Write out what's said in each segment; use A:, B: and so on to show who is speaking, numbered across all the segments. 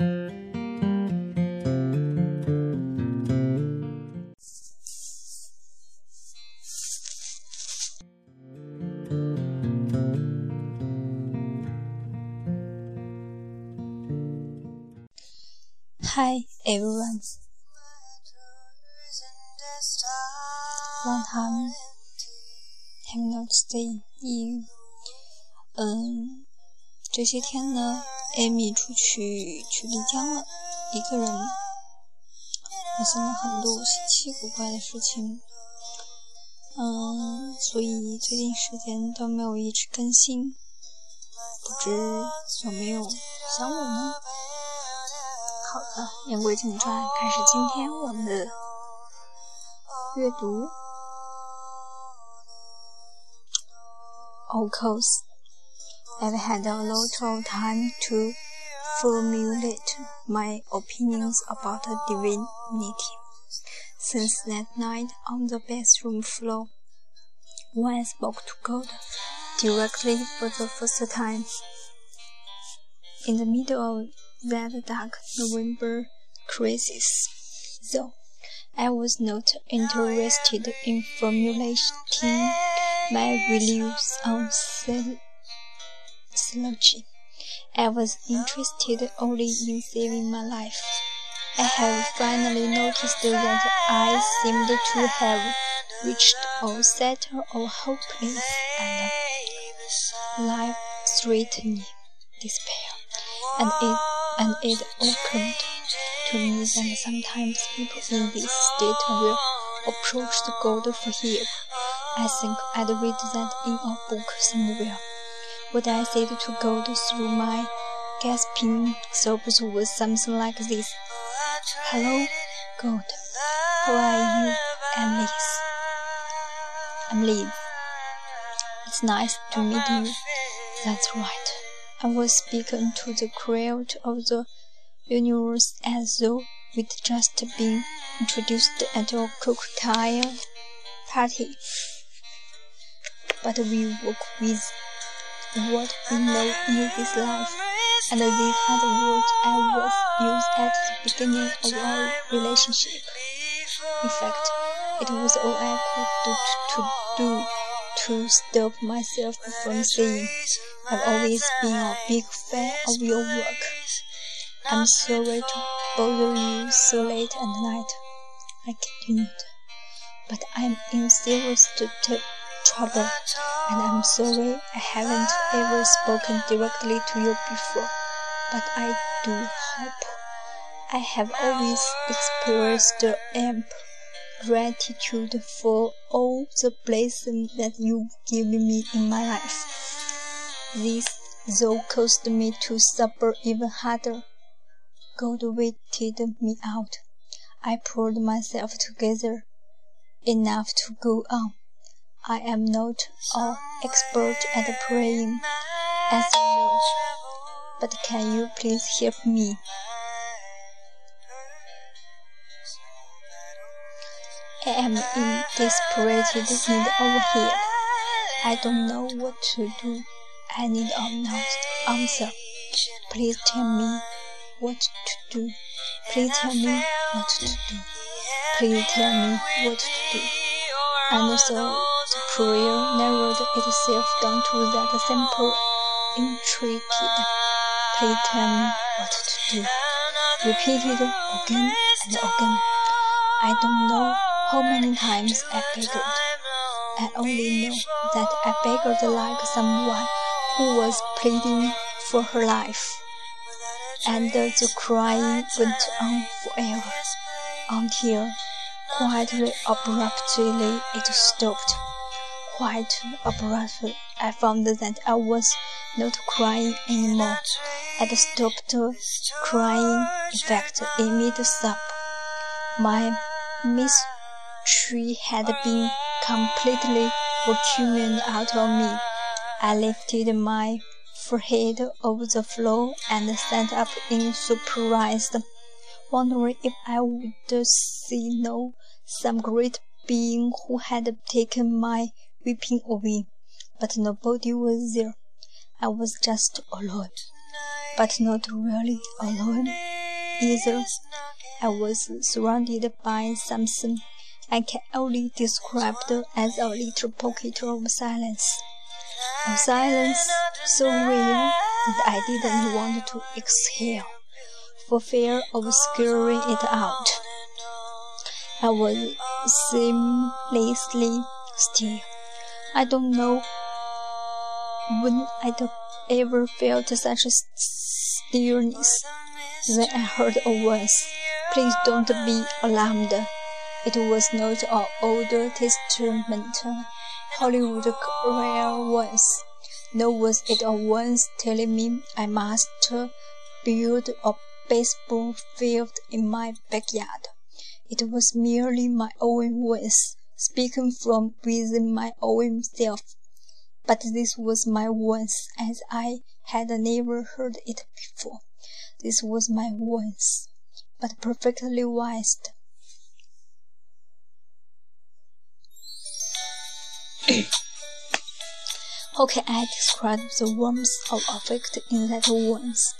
A: Hi everyone. Long time have not seen you. 嗯，这些天呢，艾米出去去丽江了，一个人，发生了很多稀奇古怪的事情。嗯，所以最近时间都没有一直更新，不知有没有想我呢？好的，言归正传，开始今天我们的阅读。，Ocost I've had a lot of time to formulate my opinions about divinity since that night on the bathroom floor when I spoke to God directly for the first time. In the middle of that dark November crisis, though I was not interested in formulating my beliefs on theology. I was interested only in saving my life. I have finally noticed that I seemed to have reached a settle of hopeless and life-threatening despair, and it and it occurred to me that sometimes people in this state will approach the God for help. I think I'd read that in a book somewhere. What I said to God through my gasping sobs was something like this. Hello, God. How are you? I'm Liz. I'm Liz. It's nice to meet you. That's right. I was speaking to the crowd of the universe as though we'd just been introduced at a cocktail party. But we work with what we know in this life, and these are the words I was used at the beginning of our relationship. In fact, it was all I could do to, do to stop myself from saying, I've always been a big fan of your work. I'm sorry to bother you so late at night. I continued. But I'm in serious trouble, and I'm sorry I haven't ever spoken directly to you before. But I do hope I have always expressed ample gratitude for all the blessings that you've given me in my life. This, though, caused me to suffer even harder. God waited me out. I pulled myself together enough to go on. I am not an expert at praying, as you know, but can you please help me? I am in desperate need of help. I don't know what to do. I need an answer. Please tell me what to do. Please tell me what to do. Please tell me what to do. And so prayer narrowed itself down to that simple, intricate. Me what to do. Repeated again and again. I don't know how many times I begged. I only know that I begged like someone who was pleading for her life. And the crying went on forever, until quite abruptly it stopped. Quite abruptly, I found that I was not crying anymore. I'd stopped crying, in fact, in mid-sob. My tree had been completely vacuumed out of me. I lifted my forehead over the floor and sat up in surprise, wondering if I would see no some great being who had taken my weeping away. But nobody was there. I was just alone, but not really alone. either. I was surrounded by something I can only describe as a little pocket of silence. A silence so real that I didn't want to exhale, for fear of scaring it out. I was seamlessly still. I don't know when I'd ever felt such stillness. Then I heard a voice. Please don't be alarmed. It was not an Old Testament Hollywood career voice. Nor was it a voice telling me I must build a baseball field in my backyard. It was merely my own voice, speaking from within my own self. But this was my voice as I had never heard it before. This was my voice, but perfectly wise. How can I describe the warmth of affect in that voice?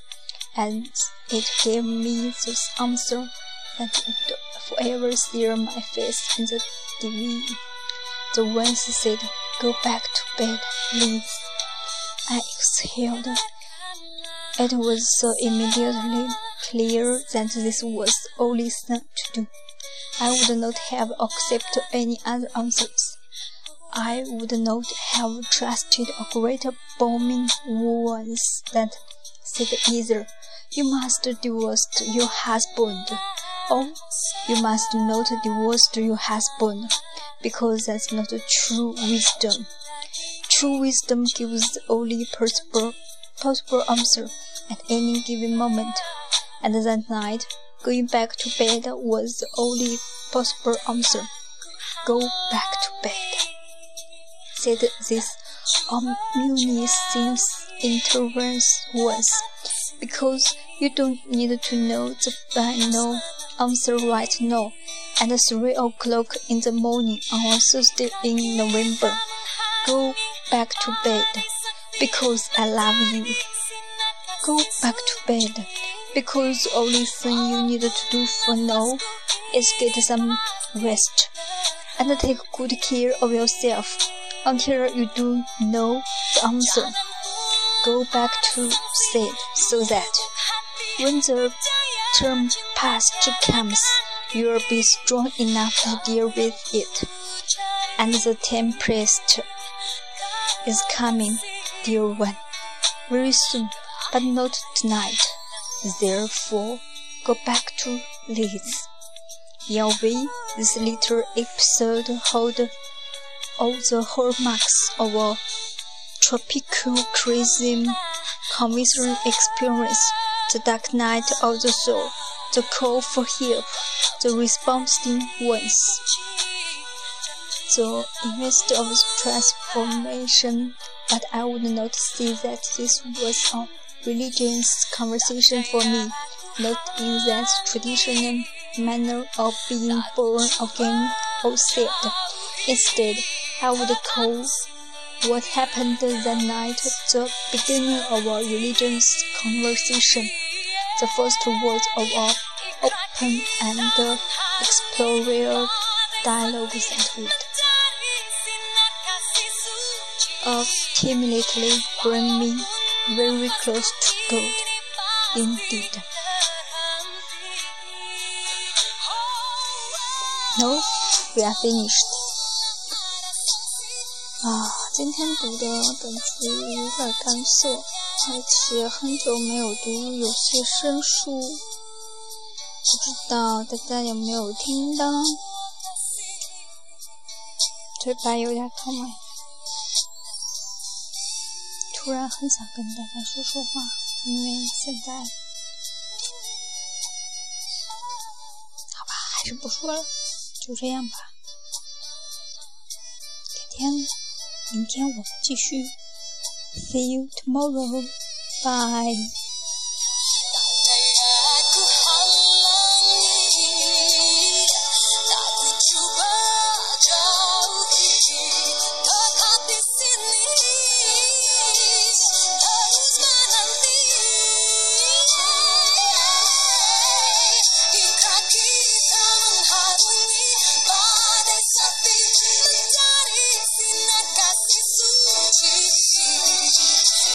A: And it gave me this answer that would forever sear my face in the TV. The voice said, Go back to bed, please. I exhaled. It was so immediately clear that this was the only thing to do. I would not have accepted any other answers. I would not have trusted a greater booming voice that said either, You must divorce your husband, or You must not divorce your husband because that's not true wisdom. True wisdom gives the only possible, possible answer at any given moment, and that night, going back to bed was the only possible answer. Go back to bed, said this omniscient interference voice, because you don't need to know the final answer right now at three o'clock in the morning on a Thursday in November. Go back to bed because I love you. Go back to bed because the only thing you need to do for now is get some rest and take good care of yourself until you do know the answer. Go back to sleep so that when the term past comes, you will be strong enough to deal with it. And the tempest is coming, dear one, very soon, but not tonight. Therefore, go back to Liz. Yahweh, this little episode hold all the hallmarks of a tropical crazy convincing experience, the dark night of the soul the call for help, the responding ones. The invest of transformation, but I would not say that this was a religious conversation for me, not in that traditional manner of being born again or saved. Instead, I would call what happened that night the beginning of a religious conversation the first words of our open and exploratory dialogue that would ultimately bring me very close to God. Indeed. No, we are finished. 啊，今天读的本子有点干涩。而且很久没有读，有些生疏，不知道大家有没有听到？嘴巴有点痛，突然很想跟大家说说话，因为现在，好吧，还是不说了，就这样吧。改天，明天我们继续。See you tomorrow. Bye.